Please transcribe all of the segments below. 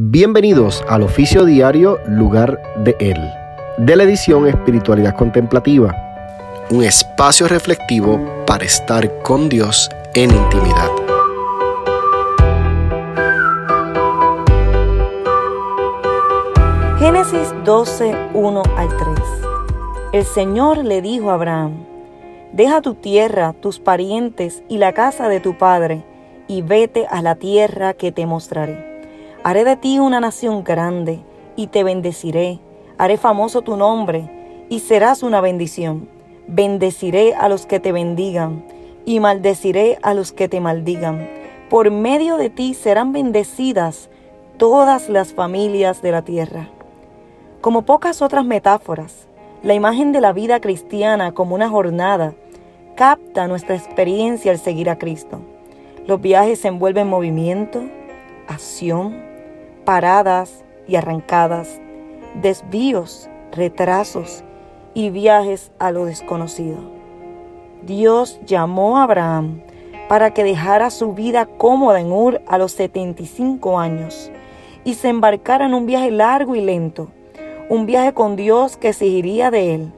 Bienvenidos al oficio diario Lugar de Él, de la edición Espiritualidad Contemplativa, un espacio reflectivo para estar con Dios en intimidad. Génesis 12, 1 al 3. El Señor le dijo a Abraham, Deja tu tierra, tus parientes y la casa de tu padre, y vete a la tierra que te mostraré. Haré de ti una nación grande, y te bendeciré. Haré famoso tu nombre, y serás una bendición. Bendeciré a los que te bendigan, y maldeciré a los que te maldigan. Por medio de ti serán bendecidas todas las familias de la tierra. Como pocas otras metáforas, la imagen de la vida cristiana como una jornada capta nuestra experiencia al seguir a Cristo. Los viajes se envuelven movimiento, acción, paradas y arrancadas, desvíos, retrasos y viajes a lo desconocido. Dios llamó a Abraham para que dejara su vida cómoda en Ur a los 75 años y se embarcara en un viaje largo y lento, un viaje con Dios que exigiría de él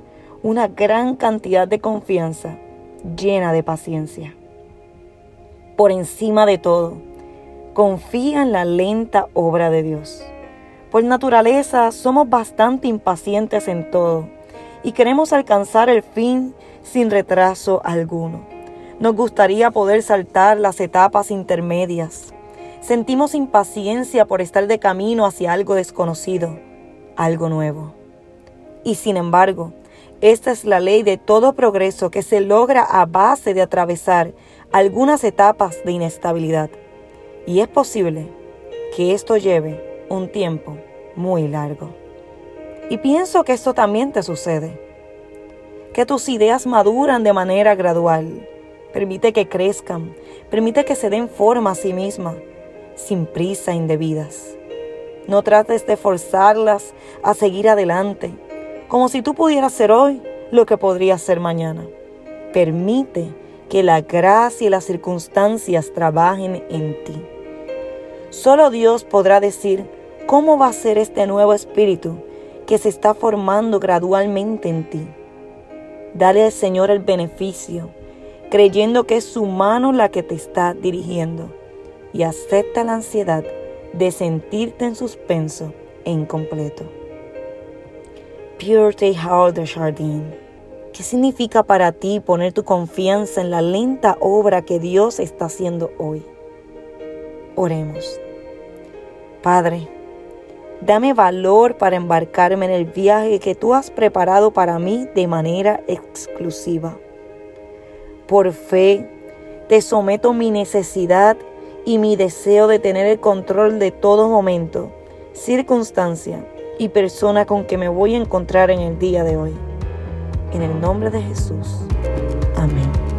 una gran cantidad de confianza, llena de paciencia. Por encima de todo, confía en la lenta obra de Dios. Por naturaleza somos bastante impacientes en todo y queremos alcanzar el fin sin retraso alguno. Nos gustaría poder saltar las etapas intermedias. Sentimos impaciencia por estar de camino hacia algo desconocido, algo nuevo. Y sin embargo, esta es la ley de todo progreso que se logra a base de atravesar algunas etapas de inestabilidad. Y es posible que esto lleve un tiempo muy largo. Y pienso que esto también te sucede. Que tus ideas maduran de manera gradual. Permite que crezcan. Permite que se den forma a sí misma, sin prisa indebidas. No trates de forzarlas a seguir adelante, como si tú pudieras ser hoy lo que podrías ser mañana. Permite que la gracia y las circunstancias trabajen en ti. Solo Dios podrá decir cómo va a ser este nuevo espíritu que se está formando gradualmente en ti. Dale al Señor el beneficio, creyendo que es su mano la que te está dirigiendo, y acepta la ansiedad de sentirte en suspenso e incompleto. Purity Heart de Jardín. ¿Qué significa para ti poner tu confianza en la lenta obra que Dios está haciendo hoy? Oremos. Padre, dame valor para embarcarme en el viaje que tú has preparado para mí de manera exclusiva. Por fe, te someto mi necesidad y mi deseo de tener el control de todo momento, circunstancia y persona con que me voy a encontrar en el día de hoy. En el nombre de Jesús. Amén.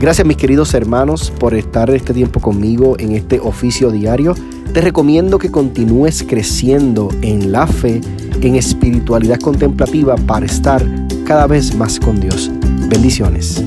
Gracias mis queridos hermanos por estar este tiempo conmigo en este oficio diario. Te recomiendo que continúes creciendo en la fe, en espiritualidad contemplativa para estar cada vez más con Dios. Bendiciones.